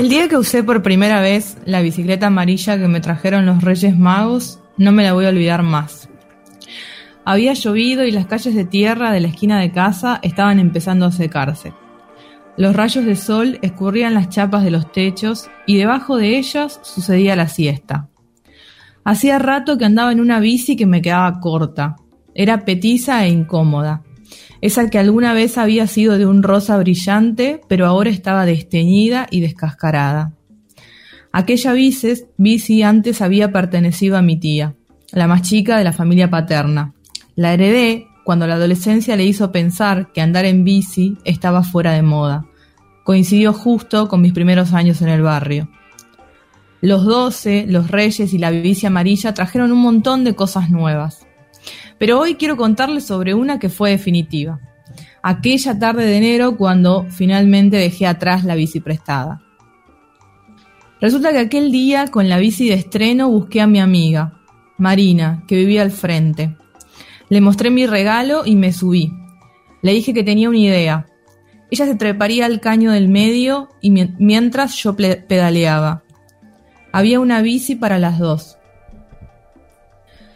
El día que usé por primera vez la bicicleta amarilla que me trajeron los Reyes Magos, no me la voy a olvidar más. Había llovido y las calles de tierra de la esquina de casa estaban empezando a secarse. Los rayos de sol escurrían las chapas de los techos y debajo de ellas sucedía la siesta. Hacía rato que andaba en una bici que me quedaba corta. Era petiza e incómoda esa que alguna vez había sido de un rosa brillante, pero ahora estaba desteñida y descascarada. Aquella bici, bici antes había pertenecido a mi tía, la más chica de la familia paterna. La heredé cuando la adolescencia le hizo pensar que andar en bici estaba fuera de moda. Coincidió justo con mis primeros años en el barrio. Los doce, los reyes y la bici amarilla trajeron un montón de cosas nuevas. Pero hoy quiero contarles sobre una que fue definitiva. Aquella tarde de enero cuando finalmente dejé atrás la bici prestada. Resulta que aquel día con la bici de estreno busqué a mi amiga, Marina, que vivía al frente. Le mostré mi regalo y me subí. Le dije que tenía una idea. Ella se treparía al caño del medio y mientras yo pedaleaba. Había una bici para las dos.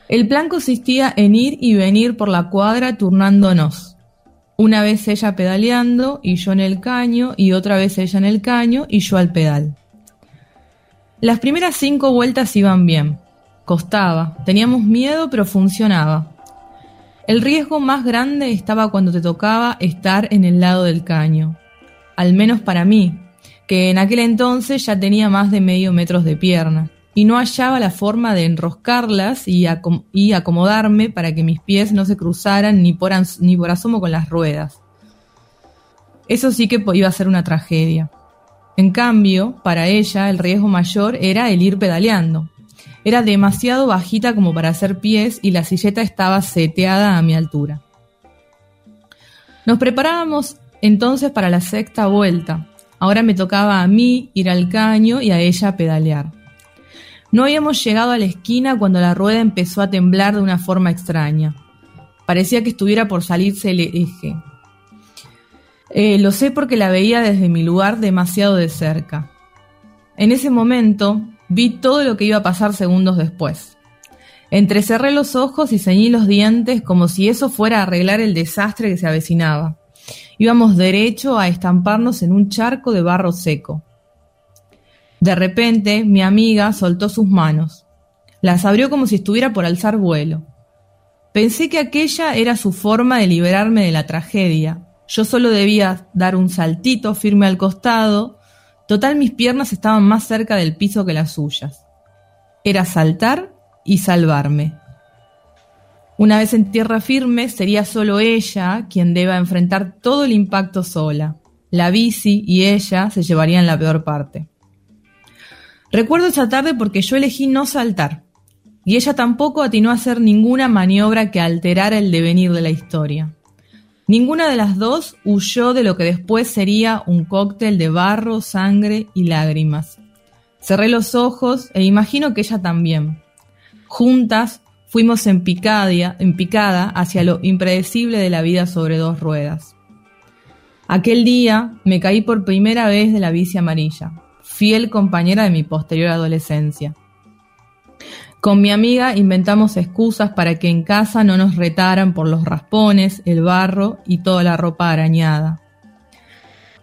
El plan consistía en ir y venir por la cuadra turnándonos. Una vez ella pedaleando y yo en el caño y otra vez ella en el caño y yo al pedal. Las primeras cinco vueltas iban bien. Costaba, teníamos miedo pero funcionaba. El riesgo más grande estaba cuando te tocaba estar en el lado del caño. Al menos para mí, que en aquel entonces ya tenía más de medio metros de pierna y no hallaba la forma de enroscarlas y, acomodarme para que mis pies no se cruzaran ni por asomo con las ruedas. Eso sí que iba a ser una tragedia. En cambio, para ella el riesgo mayor era el ir pedaleando. Era demasiado bajita como para hacer pies y la silleta estaba seteada a mi altura. Nos preparábamos entonces para la sexta vuelta. Ahora me tocaba a mí ir al caño y a ella pedalear. No habíamos llegado a la esquina cuando la rueda empezó a temblar de una forma extraña. Parecía que estuviera por salirse el eje. Eh, lo sé porque la veía desde mi lugar demasiado de cerca. En ese momento vi todo lo que iba a pasar segundos después. Entrecerré los ojos y ceñí los dientes como si eso fuera a arreglar el desastre que se avecinaba. Íbamos derecho a estamparnos en un charco de barro seco. De repente, mi amiga soltó sus manos. Las abrió como si estuviera por alzar vuelo. Pensé que aquella era su forma de liberarme de la tragedia. Yo solo debía dar un saltito firme al costado. Total, mis piernas estaban más cerca del piso que las suyas. Era saltar y salvarme. Una vez en tierra firme, sería solo ella quien deba enfrentar todo el impacto sola. La bici y ella se llevarían la peor parte. Recuerdo esa tarde porque yo elegí no saltar, y ella tampoco atinó a hacer ninguna maniobra que alterara el devenir de la historia. Ninguna de las dos huyó de lo que después sería un cóctel de barro, sangre y lágrimas. Cerré los ojos e imagino que ella también. Juntas fuimos en, en picada hacia lo impredecible de la vida sobre dos ruedas. Aquel día me caí por primera vez de la bici amarilla fiel compañera de mi posterior adolescencia. Con mi amiga inventamos excusas para que en casa no nos retaran por los raspones, el barro y toda la ropa arañada.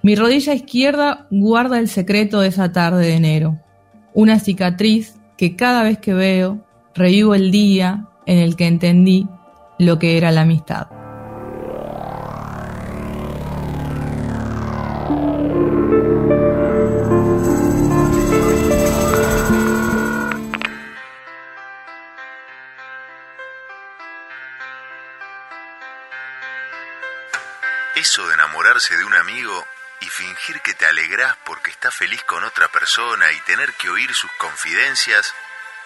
Mi rodilla izquierda guarda el secreto de esa tarde de enero, una cicatriz que cada vez que veo revivo el día en el que entendí lo que era la amistad. Porque está feliz con otra persona y tener que oír sus confidencias,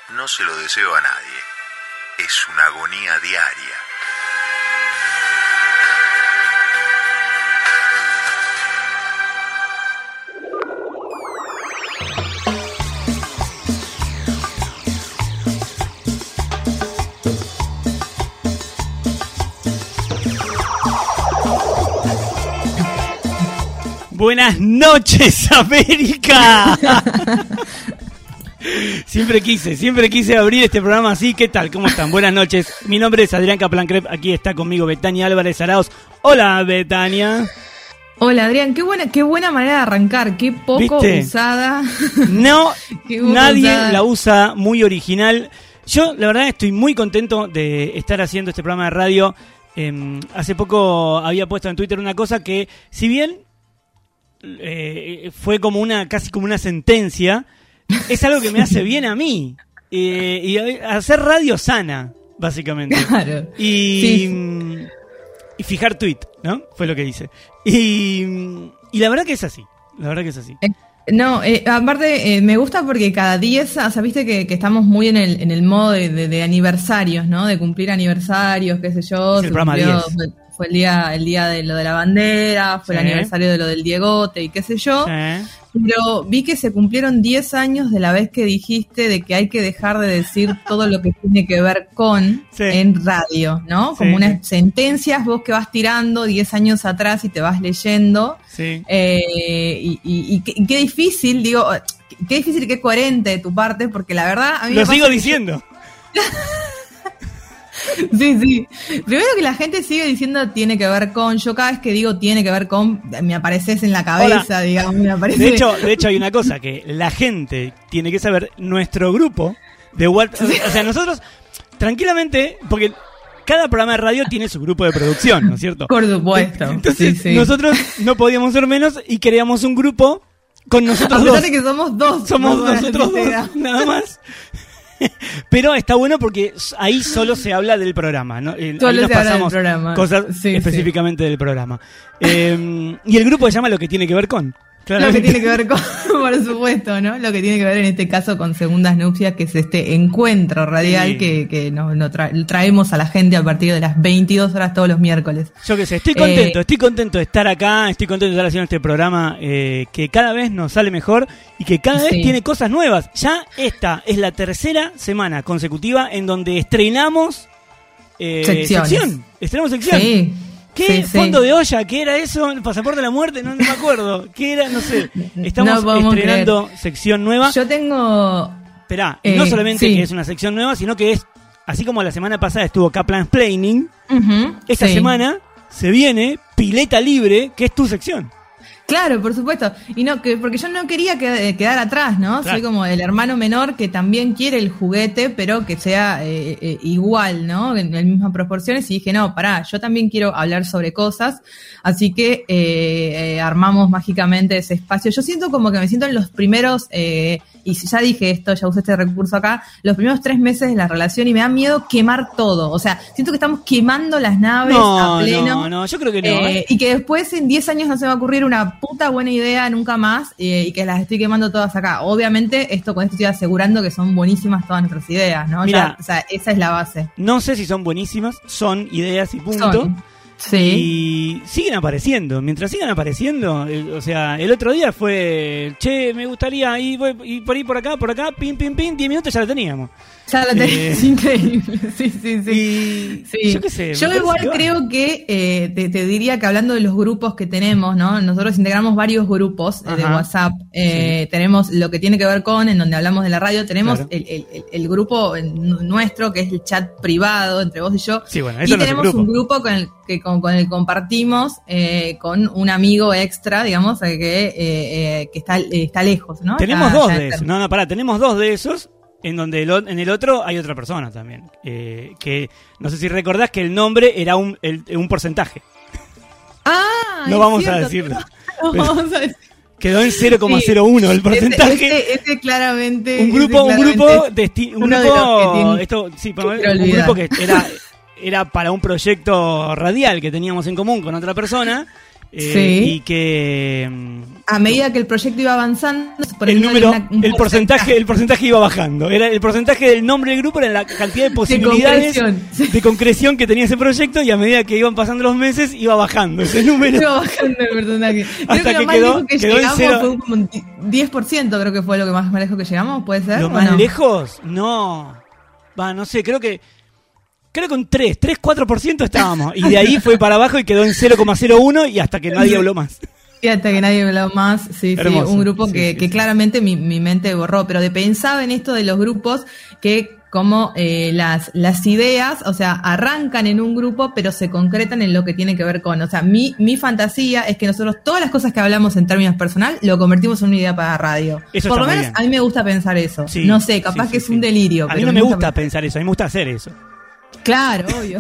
no se lo deseo a nadie. Es una agonía diaria. Buenas noches, América. siempre quise, siempre quise abrir este programa así. ¿Qué tal? ¿Cómo están? Buenas noches. Mi nombre es Adrián Caplan Crep. Aquí está conmigo Betania Álvarez Arauz. Hola, Betania. Hola Adrián, qué buena, qué buena manera de arrancar, qué poco usada. No, nadie la usa muy original. Yo, la verdad, estoy muy contento de estar haciendo este programa de radio. Em, hace poco había puesto en Twitter una cosa que, si bien eh, fue como una, casi como una sentencia, es algo que me hace bien a mí. Eh, y hacer radio sana, básicamente. Claro. Y, y fijar tweet, ¿no? Fue lo que hice. Y, y la verdad que es así. La verdad que es así. Eh, no, aparte me gusta porque cada 10, o sea, viste que, estamos muy en el, en el modo de, aniversarios, ¿no? De cumplir aniversarios, qué sé yo. el programa 10 fue el día, el día de lo de la bandera, fue el aniversario de lo del Diegote y qué sé yo. Pero vi que se cumplieron 10 años de la vez que dijiste de que hay que dejar de decir todo lo que tiene que ver con en radio, ¿no? Como unas sentencias vos que vas tirando 10 años atrás y te vas leyendo. Eh, y, y, qué, difícil, digo, qué difícil y qué coherente de tu parte, porque la verdad a mí Lo sigo diciendo. Sí, sí. Primero que la gente sigue diciendo tiene que ver con. Yo cada vez que digo tiene que ver con, me apareces en la cabeza, digamos. Me aparece... de, hecho, de hecho, hay una cosa que la gente tiene que saber. Nuestro grupo de WhatsApp. O sea, nosotros, tranquilamente, porque cada programa de radio tiene su grupo de producción, ¿no es cierto? Por supuesto. Entonces, nosotros no podíamos ser menos y creamos un grupo con nosotros A pesar de que somos dos. Somos nosotros dos, nada más. Pero está bueno porque ahí solo se habla del programa, ¿no? Solo nos pasamos programa. cosas específicamente del programa. Eh, y el grupo se llama Lo que tiene que ver con. Lo que tiene que ver con, por supuesto, ¿no? Lo que tiene que ver en este caso con Segundas Nupcias, que es este encuentro radial que, que nos, traemos a la gente a partir de las 22 horas todos los miércoles. Yo qué sé, estoy contento, eh, estoy contento de estar acá, estoy contento de estar haciendo este programa eh, que cada vez nos sale mejor y que cada vez tiene cosas nuevas. Ya esta es la tercera semana consecutiva en donde estrenamos eh, sección. Estrenamos sección. Sí. ¿Qué? ¿Fondo de olla? ¿Qué era eso? ¿El pasaporte de la muerte? No, me acuerdo. ¿Qué era? No sé. Estamos estrenando sección nueva. Yo tengo... Esperá, no eh, solamente que es una sección nueva, sino que es, así como la semana pasada estuvo Kaplan Planning, esta semana se viene Pileta Libre, que es tu sección. Claro, por supuesto. Y no, que, porque yo no quería eh, quedar atrás, ¿no? Soy como el hermano menor que también quiere el juguete, pero que sea eh, eh, igual, ¿no? En, las mismas proporciones. Y dije, no, pará, yo también quiero hablar sobre cosas. Así que armamos mágicamente ese espacio. Yo siento como que me siento en los primeros y ya dije esto, ya usé este recurso acá, los primeros tres meses de la relación y me da miedo quemar todo. O sea, siento que estamos quemando las naves a pleno. No, no, yo creo que no. Eh, ¿eh? Y que después en 10 años no se va a ocurrir una puta buena idea nunca más eh, y que las estoy quemando todas acá. Obviamente, esto con esto estoy asegurando que son buenísimas todas nuestras ideas, ¿no? Mira, o sea, esa es la base. No sé si son buenísimas, son ideas y punto. Sí. Y siguen apareciendo. Mientras sigan apareciendo, o sea, el otro día fue, che, me gustaría ir, por ahí, por acá, por acá, pim, pim, pim, 10 minutos ya la teníamos. Ya eh, increíble. Sí, sí, sí. Yo qué sé. Yo igual creo que eh, te, diría que hablando de los grupos que tenemos, ¿no? Nosotros integramos varios grupos eh, de WhatsApp. Tenemos lo que tiene que ver con, en donde hablamos de la radio, tenemos el, grupo nuestro, que es el chat privado entre vos y yo. Sí, bueno, y tenemos un grupo con el que con, el compartimos eh, con un amigo extra, digamos, que, eh, eh, que está, está lejos, ¿no? Tenemos dos de esos. No, no, pará, tenemos dos de esos en donde en el otro hay otra persona también. que no sé si recordás que el nombre era un, un porcentaje. Ah, no vamos a decirlo. No vamos a decir. Quedó en 0,01 el porcentaje. Ese, claramente. Un grupo, un grupo, de un grupo, esto, sí, un grupo que era era para un proyecto radial que teníamos en común con otra persona. Eh, y que mm, a medida que el proyecto iba avanzando, el número, el porcentaje, el porcentaje iba bajando. Era el porcentaje del nombre del grupo era la cantidad de posibilidades de concreción, que tenía ese proyecto y a medida que iban pasando los meses iba bajando ese número. Iba bajando el. Hasta que, quedó, que quedó llegamos fue como 10% creo que fue lo que más, lejos que llegamos, ¿puede ser? ¿Lo más lejos? No. Va, no sé, creo que creo que un 3, 3, 4% estábamos. Y de ahí fue para abajo y quedó en 0,01 y hasta que nadie habló más. Y hasta que nadie habló más, sí, sí, un grupo que, que claramente mi, mi, mente borró, pero de pensaba en esto de los grupos que como eh, las, las ideas, o sea, arrancan en un grupo, pero se concretan en lo que tiene que ver con, o sea, mi, mi fantasía es que nosotros todas las cosas que hablamos en términos personal lo convertimos en una idea para radio. Por lo menos a mí me gusta pensar eso. no sé, capaz que es un delirio. A mí no me, gusta, pensar eso, a mí me gusta hacer eso. Claro, obvio.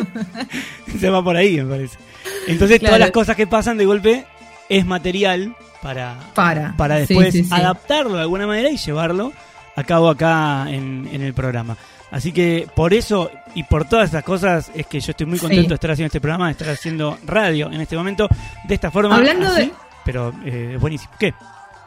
Se va por ahí, me parece. Entonces todas las cosas que pasan de golpe es material para, para, para después adaptarlo de alguna manera y llevarlo a cabo acá en, el programa. Así que por eso y por todas esas cosas es que yo estoy muy contento de estar haciendo este programa, de estar haciendo radio en este momento de esta forma. Hablando de... Pero eh, buenísimo. ¿Qué?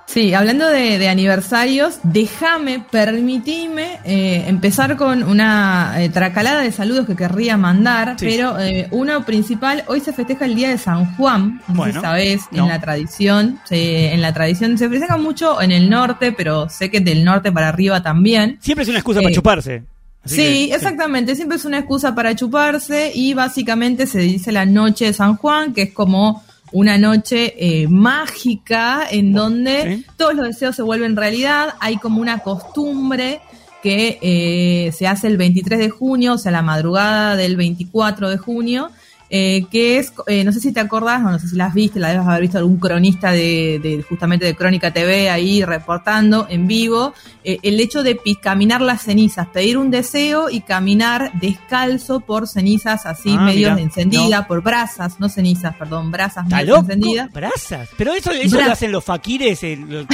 Sí, hablando de, aniversarios, déjame, permitime eh, empezar con una eh, tracalada de saludos que querría mandar, pero eh, uno principal, hoy se festeja el Día de San Juan, no bueno, sabes, en la tradición, en la tradición se festeja mucho en el norte, pero sé que del norte para arriba también. Siempre es una excusa para chuparse. sí, exactamente, siempre es una excusa para chuparse y básicamente se dice la noche de San Juan, que es como una noche eh, mágica en donde todos los deseos se vuelven realidad. Hay como una costumbre que eh, se hace el 23 de junio, o sea, la madrugada del 24 de junio, eh, que es, eh, no sé si te acordás, no, sé si las viste, la debes haber visto algún cronista de, justamente de Crónica TV ahí reportando en vivo, eh, el hecho de caminar las cenizas, pedir un deseo y caminar descalzo por cenizas así ah, medio encendidas, por brasas, no cenizas, perdón, brasas medio encendidas. ¿Brasas? Pero eso, eso lo hacen los faquires, los,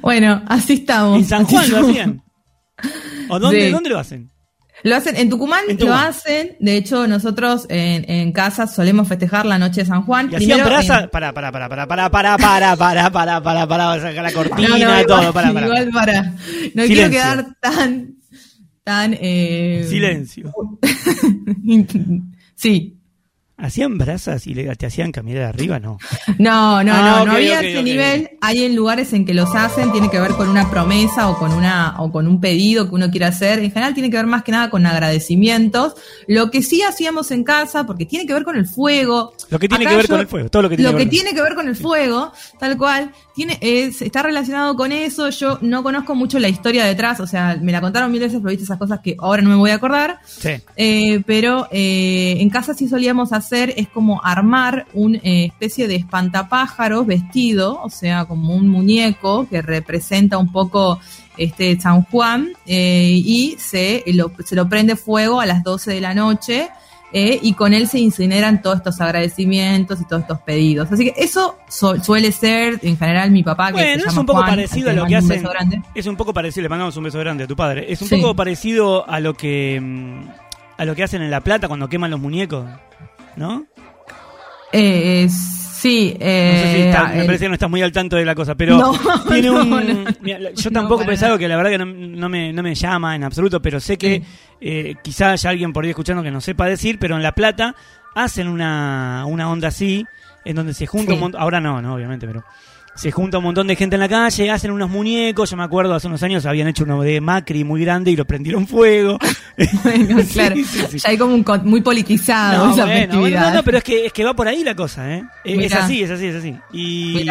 bueno, así estamos. ¿En San Juan lo hacían? ¿O dónde, dónde lo hacen? Lo hacen, en Tucumán, lo hacen, de hecho nosotros en, en, casa solemos festejar la noche de San Juan. Y hacían brasa, para, para, para, para, para, para, para, para, para, para, para, sacar la cortina y todo, para, para. Igual para. No quiero quedar tan, tan, eh... Silencio. sí. ¿Hacían brasas y te hacían caminar arriba? No. No, no, no, ah, no había ese nivel. Hay en lugares en que los hacen, tiene que ver con una promesa o con una, o con un pedido que uno quiere hacer. En general tiene que ver más que nada con agradecimientos. Lo que sí hacíamos en casa, porque tiene que ver con el fuego. Lo que tiene que ver con el fuego, todo lo que tiene, lo que, tiene que ver con el fuego, tal cual, tiene, es, está relacionado con eso. Yo no conozco mucho la historia detrás, o sea, me la contaron mil veces, pero viste esas cosas que ahora no me voy a acordar. Sí. Eh, pero eh, en casa sí solíamos hacer es como armar una eh, especie de espantapájaros vestido, o sea, como un muñeco que representa un poco este San Juan eh, y se lo, se lo prende fuego a las 12 de la noche. Eh, y con él se incineran todos estos agradecimientos y todos estos pedidos. Así que eso suele ser, en general, mi papá que bueno, es un poco parecido a lo que hacen. Es un poco parecido, le mandamos un beso grande a tu padre. Es un poco parecido a lo que mm, a lo que hacen en La Plata cuando queman los muñecos. ¿No? Eh, sí, eh, me parece que no estás muy al tanto de la cosa, pero tiene un... yo tampoco pensaba que la verdad que no, me, no me llama en absoluto, pero sé que eh, quizá haya alguien por ahí escuchando que no sepa decir, pero en La Plata hacen una, una onda así, en donde se junta un montón... Ahora no, no, obviamente, pero se junta un montón de gente en la calle, hacen unos muñecos, yo me acuerdo hace unos años habían hecho uno de Macri muy grande y lo prendieron fuego. bueno, claro, ya hay como un muy politizado esa festividad. no, pero es que, es que va por ahí la cosa, ¿eh? Es así, es así, es así. Y,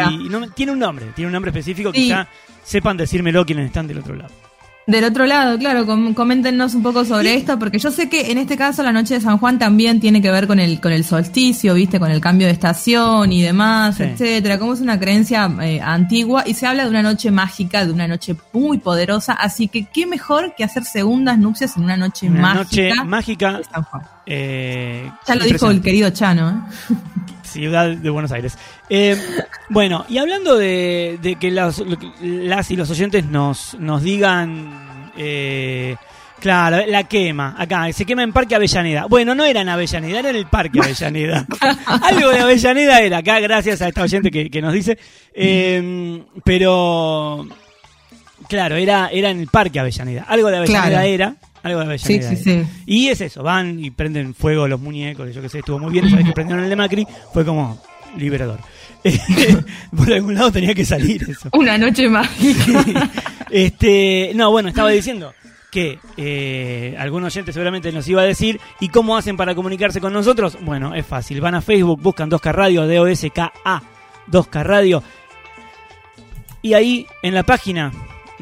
tiene un nombre, tiene un nombre específico, quizá sepan decírmelo quienes están del otro lado. Del otro lado, claro, coméntenos un poco sobre esto, porque yo sé que en este caso la noche de San Juan también tiene que ver con el con el solsticio, viste, con el cambio de estación y demás, etcétera. Como es una creencia eh, antigua y se habla de una noche mágica, de una noche muy poderosa, así que qué mejor que hacer segundas nupcias en una noche una Noche mágica. De San Juan. Eh, ya lo dijo el querido Chano. ¿eh? Ciudad de Buenos Aires. Eh, bueno, y hablando de, que las, las, y los oyentes nos, nos digan eh, Claro, la quema. Acá, se quema en Parque Avellaneda. Bueno, no era en Avellaneda, era en el Parque Avellaneda. Algo de Avellaneda era acá, gracias a esta oyente que, nos dice. Em, pero, claro, era, era en el Parque Avellaneda. Algo de Avellaneda era. Algo de Avellaneda. Sí, sí, sí. Y es eso, van y prenden fuego los muñecos, yo qué sé, estuvo muy bien. Sabes que prendieron el de Macri, fue como liberador. Por algún lado tenía que salir eso. Una noche mágica. este, no, bueno, estaba diciendo que eh, algún oyente seguramente nos iba a decir. ¿Y cómo hacen para comunicarse con nosotros? Bueno, es fácil. Van a Facebook, buscan 2K Radio, D-O-S-K-A, 2K Radio. Y ahí en la página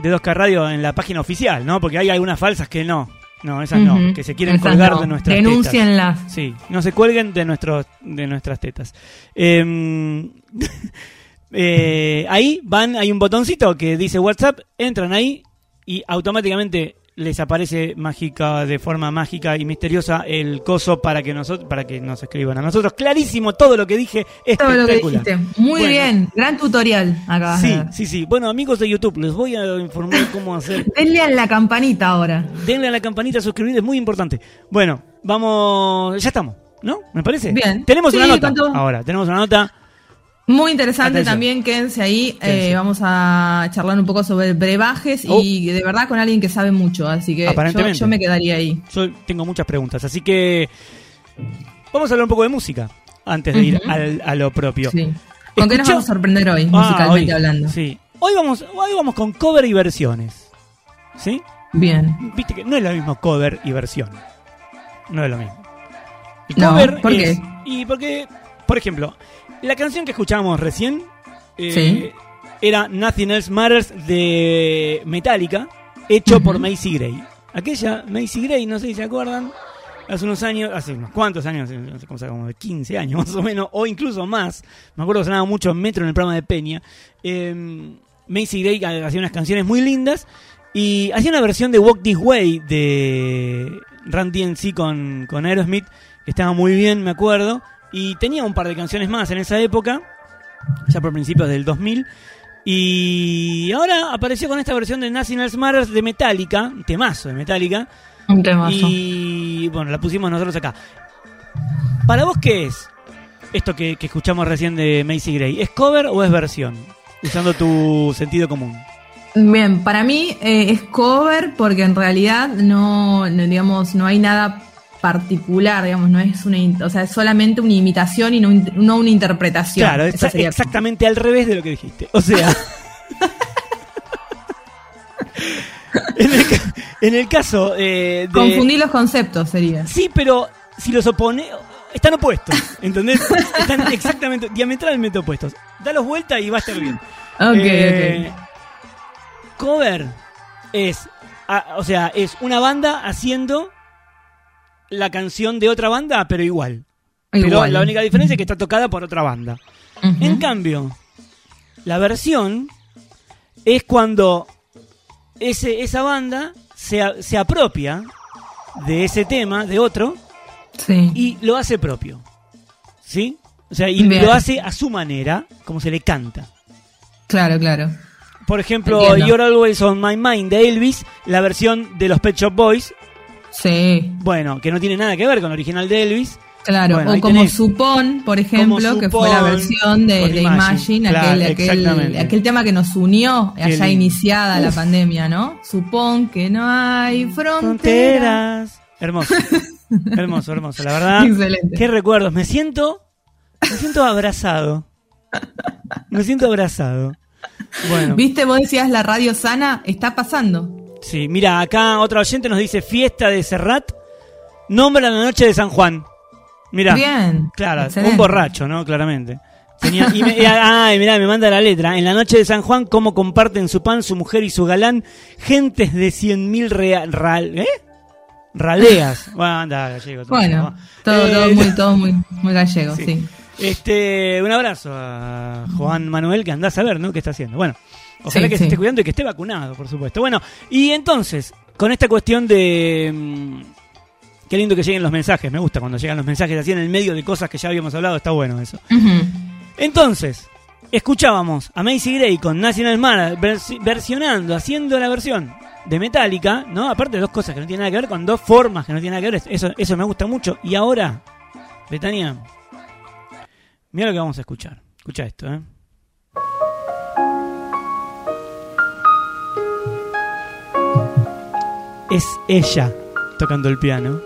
de 2K Radio, en la página oficial, ¿no? Porque hay algunas falsas que no. No, esas no, que se quieren colgar de nuestras Denúncienlas. tetas. Sí, no se cuelguen de, nuestros, de nuestras tetas. Em, eh, ahí van, hay un botoncito que dice WhatsApp, entran ahí y automáticamente les aparece mágica de forma mágica y misteriosa el coso para que nosotros para que nos escriban a nosotros. Clarísimo todo lo que dije todo lo que dijiste. Muy bien gran tutorial acá sí sí sí. Bueno amigos de YouTube les voy a informar cómo hacer. Denle a la campanita ahora. Denle a la campanita suscribir es muy importante. Bueno vamos ya estamos ¿no? ¿Me parece? Bien. Tenemos una nota ahora, tenemos una nota muy interesante también, quédense ahí. Eh, vamos a charlar un poco sobre brebajes y oh. de verdad con alguien que sabe mucho, así que yo, me quedaría ahí. Yo tengo muchas preguntas, así que vamos a hablar un poco de música antes de ir a lo propio. ¿Con qué nos vamos a sorprender hoy, ah, musicalmente hablando? Sí. Hoy vamos, hoy vamos con cover y versiones. ¿Sí? Bien. Viste que no es lo mismo cover y versión. No es lo mismo. Y cover ¿por qué? Y porque, por ejemplo, la canción que escuchábamos recién eh, era Nothing Else Matters de Metallica, hecho por Macy Gray. Aquella Macy Gray, no sé si se acuerdan, hace unos años, hace unos cuantos años, no sé cómo se como de 15 años más o menos, o incluso más. Me acuerdo que sonaba mucho Metro en el programa de Peña. Eh, Macy Gray hacía unas canciones muy lindas y hacía una versión de Walk This Way de Randy DMC con, con Aerosmith, que estaba muy bien, me acuerdo. Y tenía un par de canciones más en esa época, ya por principios del 2000. Y ahora apareció con esta versión de National Matters de Metallica, un temazo de Metallica. Un temazo. Y bueno, la pusimos nosotros acá. ¿Para vos qué es esto que, escuchamos recién de Macy Gray? ¿Es cover o es versión? Usando tu sentido común. Bien, para mí eh, es cover porque en realidad no, no, digamos, no hay nada particular, digamos, no es una, o sea, es solamente una imitación y no, una interpretación. Claro, es exactamente al revés de lo que dijiste. O sea, en, el, caso eh, de... Confundir los conceptos sería. Sí, pero si los opone, están opuestos, ¿entendés? Están exactamente, diametralmente opuestos. Dalos vuelta y va a estar bien. Ok, eh, Cover es, o sea, es una banda haciendo la canción de otra banda, pero igual. Pero la única diferencia es que está tocada por otra banda. En cambio, la versión es cuando ese, esa banda se, se apropia de ese tema, de otro, y lo hace propio. ¿Sí? O sea, y lo hace a su manera, como se le canta. Claro, claro. Por ejemplo, You're Always on My Mind de Elvis, la versión de los Pet Shop Boys, Sí. Bueno, que no tiene nada que ver con el original de Elvis. Claro, o como Supón, por ejemplo, que fue la versión de, Imagine, aquel, tema que nos unió allá iniciada la pandemia, ¿no? Supón que no hay fronteras. Hermoso, hermoso, hermoso, la verdad. Excelente. Qué recuerdos, me siento, me siento abrazado. Me siento abrazado. Bueno. ¿Viste? Vos decías la radio sana, está pasando. Sí, mira, acá otra oyente nos dice fiesta de Serrat, nombra la noche de San Juan. Mira, Bien. Claro, un borracho, ¿no? Claramente. y me, ay, mirá, me manda la letra. En la noche de San Juan, cómo comparten su pan, su mujer y su galán, gentes de cien mil real, ¿eh? raleas. bueno, anda, gallego. bueno, todo, todo, eh, muy, todo muy, muy gallego, sí. Este, un abrazo a Juan Manuel, que andás a ver, ¿no? ¿Qué está haciendo? Bueno. Ojalá que se esté cuidando y que esté vacunado, por supuesto. Bueno, y entonces, con esta cuestión de... Mm, qué lindo que lleguen los mensajes, me gusta cuando llegan los mensajes así en el medio de cosas que ya habíamos hablado, está bueno eso. Entonces, escuchábamos a Macy Gray con National Mara versionando, haciendo la versión de Metallica, ¿no? Aparte de dos cosas que no tienen nada que ver, con dos formas que no tienen nada que ver. Eso, eso me gusta mucho. Y ahora, Betania, mira lo que vamos a escuchar. Escucha esto, ¿eh? Es ella tocando el piano.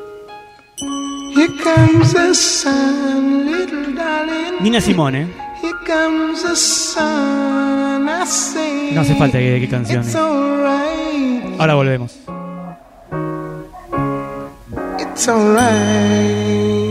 Nina Simone. No hace falta que qué canciones. Ahora volvemos. It's alright.